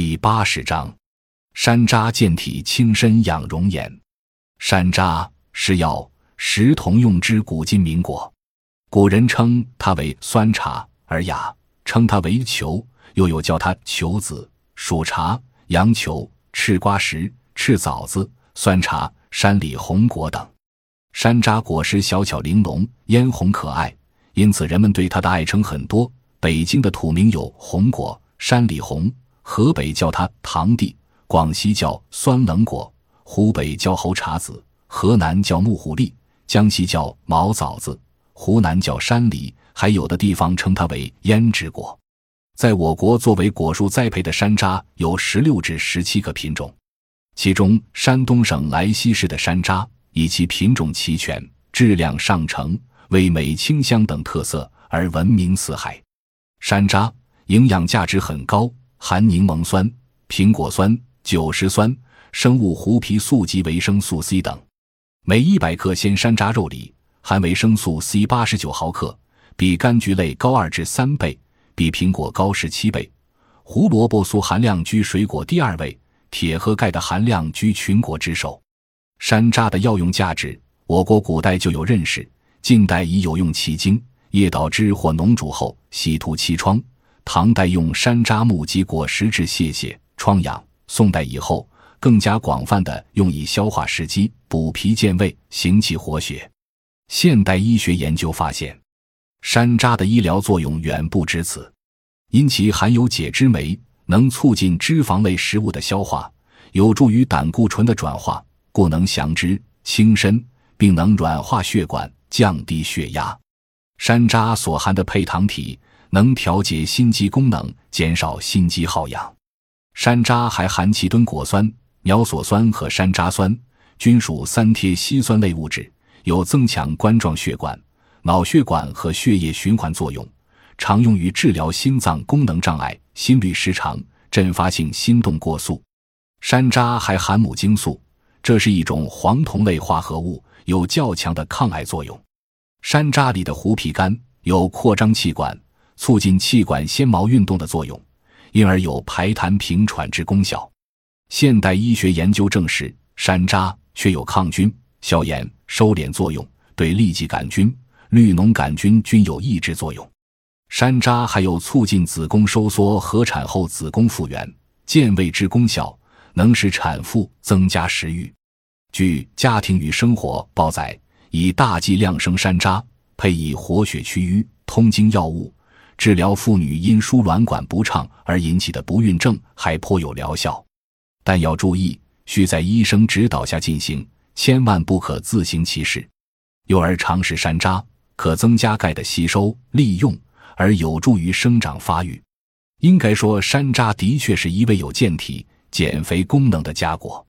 第八十章，山楂健体轻身养容颜。山楂是药，食同用之，古今民国。古人称它为酸茶，而雅称它为球，又有叫它球子、薯茶、杨球、赤瓜石、赤枣子、酸茶、山里红果等。山楂果实小巧玲珑，嫣红可爱，因此人们对它的爱称很多。北京的土名有红果、山里红，河北叫它堂弟，广西叫酸冷果，湖北叫猴茶子，河南叫木虎栗，江西叫毛枣子，湖南叫山梨，还有的地方称它为胭脂果。在我国，作为果树栽培的山楂有十六至十七个品种，其中山东省莱西市的山楂以其品种齐全、质量上乘、味美清香等特色而闻名四海。山楂营养价值很高，含柠檬酸、苹果酸、酒石酸、生物胡皮素及维生素 C 等。每一百克鲜山楂肉里含维生素 C 八十九毫克，比柑橘类高二至三倍，比苹果高十七倍。胡萝卜素含量居水果第二位，铁和钙的含量居群果之首。山楂的药用价值，我国古代就有认识，近代已有用其精。叶捣汁或浓煮后洗涂其疮，唐代用山楂木及果实治泄泻、疮疡，宋代以后更加广泛的用以消化食积、补脾健胃、行气活血。现代医学研究发现，山楂的医疗作用远不止此，因其含有解脂酶，能促进脂肪类食物的消化，有助于胆固醇的转化，故能降脂清身，并能软化血管、降低血压。山楂所含的配糖体能调节心肌功能，减少心肌耗氧。山楂还含奇敦果酸、鸟索酸和山楂酸，均属三萜烯酸类物质，有增强冠状血管、脑血管和血液循环作用，常用于治疗心脏功能障碍、心律失常、阵发性心动过速。山楂还含母精素，这是一种黄酮类化合物，有较强的抗癌作用。山楂里的胡皮苷有扩张气管、促进气管纤毛运动的作用，因而有排痰平喘之功效。现代医学研究证实，山楂确有抗菌、消炎、收敛作用，对痢疾杆菌、绿脓杆菌均有抑制作用。山楂还有促进子宫收缩和产后子宫复原、健胃之功效，能使产妇增加食欲。据《家庭与生活》报载。以大剂量生山楂，配以活血祛瘀、通经药物，治疗妇女因输卵管不畅而引起的不孕症，还颇有疗效。但要注意，需在医生指导下进行，千万不可自行其事。幼儿常食山楂，可增加钙的吸收利用，而有助于生长发育。应该说，山楂的确是一味有健体、减肥功能的佳果。